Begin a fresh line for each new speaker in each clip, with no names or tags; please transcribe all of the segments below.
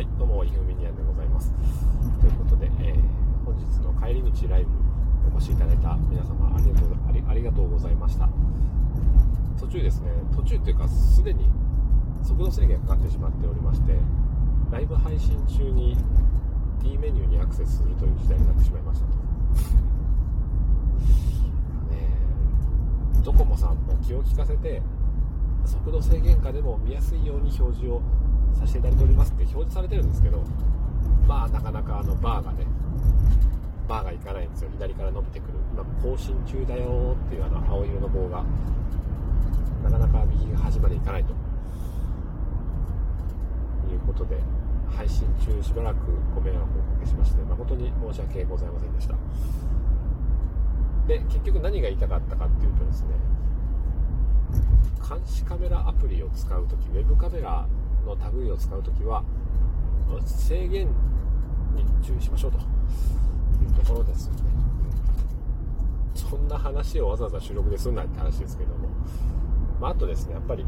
はい、どうも、イフミニアンでございます。ということで、えー、本日の帰り道ライブお越しいただいた皆様ありがとうありありがとうございました。途中ですね、途中っていうか、すでに速度制限かかってしまっておりまして、ライブ配信中に D メニューにアクセスするという時代になってしまいましたと。ねドコモさんも気を利かせて、速度制限下でも見やすいように表示をさせていただいておりますって表示されてるんですけどまあなかなかあのバーがねバーがいかないんですよ。左から伸びてくる。今更新中だよっていうあの青色の棒がなかなか右端までいかないと。いうことで配信中しばらくご迷惑をおかけしまして誠に申し訳ございませんでした。で結局何が言いたかったかっていうとですね監視カメラアプリを使う時ウェブカメラの類を使う時は制限に注意しましょうと。いうところですよね、そんな話をわざわざ収録ですんなって話ですけども、まあ、あとですねやっぱり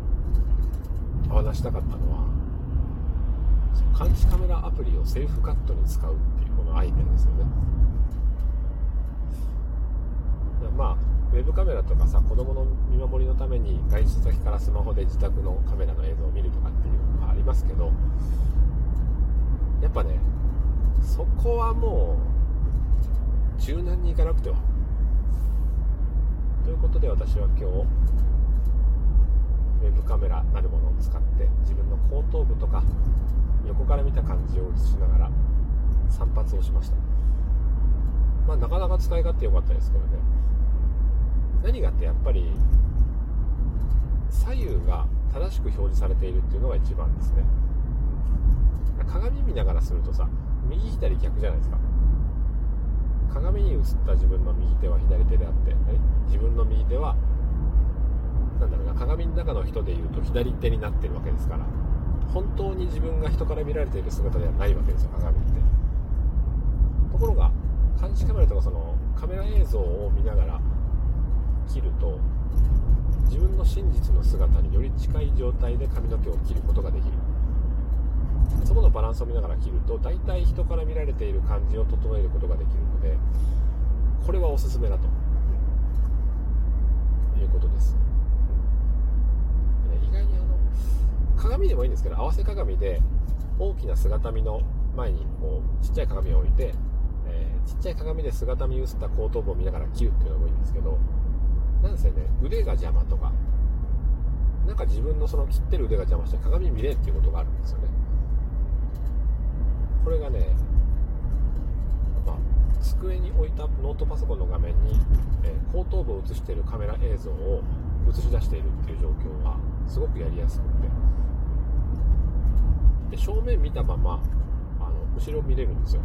お話したかったのは監視カメラアプリをセルフカットに使うっていうこのアイデアですよね。まあウェブカメラとかさ子供の見守りのために外出先からスマホで自宅のカメラの映像を見るとかっていうありますけどやっぱねそこはもう柔軟にいかなくては。ということで私は今日ウェブカメラなるものを使って自分の後頭部とか横から見た感じを映しながら散髪をしました。まあなかなか使い勝手良かったですけどね。何がってやっぱり左右が正しく表示されているっていうのが一番ですね。鏡見ながらするとさ右左逆じゃないですか。鏡に映った自分の右手は左手であって自分の右手は何だろうな鏡の中の人でいうと左手になってるわけですから本当に自分が人から見られている姿ではないわけですよ鏡って。ところが監視カメラとかそのカメラ映像を見ながら切ると自分の真実の姿により近い状態で髪の毛を切ることができる。そこのバランスを見ながら切ると大体人から見られている感じを整えることができるのでこれはおすすめだと。いうことです。意外にあの鏡でもいいんですけど合わせ鏡で大きな姿見の前にこうちっちゃい鏡を置いて、えー、ちっちゃい鏡で姿見映った後頭部を見ながら切るっていうのもいい。なんせね。腕が邪魔とか。なんか自分のその切ってる腕が邪魔して鏡見れっていうことがあるんですよね。これがね、まあ、机に置いたノートパソコンの画面に、えー、後頭部を映しているカメラ映像を映し出しているっていう状況はすごくやりやすくて。で正面見たままあの後ろ見れるんですよ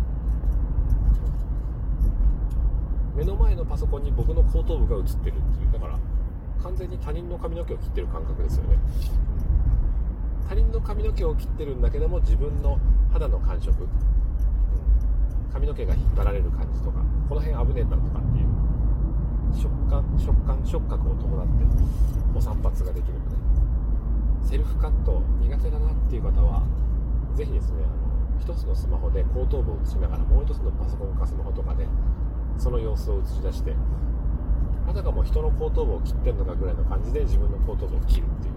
目の前のパソコンに僕の後頭部が映ってるっていうだから完全に他人の髪の毛を切ってる感覚ですよね。他人の髪の毛を切ってるんだけども自分の肌の感触。髪の毛が引っ張られる感じとかこの辺危ねえんだとかっていう。食感食感触覚を伴ってお散髪ができるので。セルフカット苦手だなっていう方は是非ですねあの1つのスマホで後頭部を映しながらもう1つのパソコンかスマホとかでその様子を映し出してあたかも人の後頭部を切ってるのかぐらいの感じで自分の後頭部を切るっていう。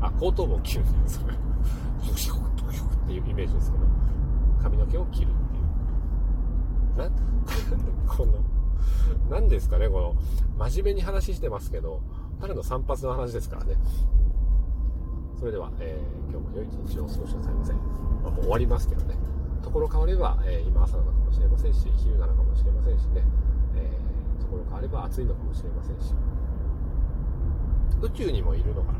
あ後頭部を切るんですよシュクっていうイメージですけど。髪の毛を切るっていう。な この何ですかねこの真面目に話してますけど彼の散髪の話ですからね。それでは、えー、今日も良い一日をお過ごしなさいませ、まあ、もう終わりますけどね。ところ変われば、えー、今朝なのかもしれませんし昼なのかもしれませんしね、えー、ところ変われば暑いのかもしれませんし。宇宙にもいるのかな？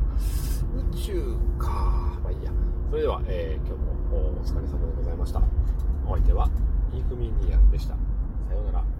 宇宙か。まあいいや。それでは、えー、今日もお疲れ様でございました。お相手はインフミニアンでした。さようなら。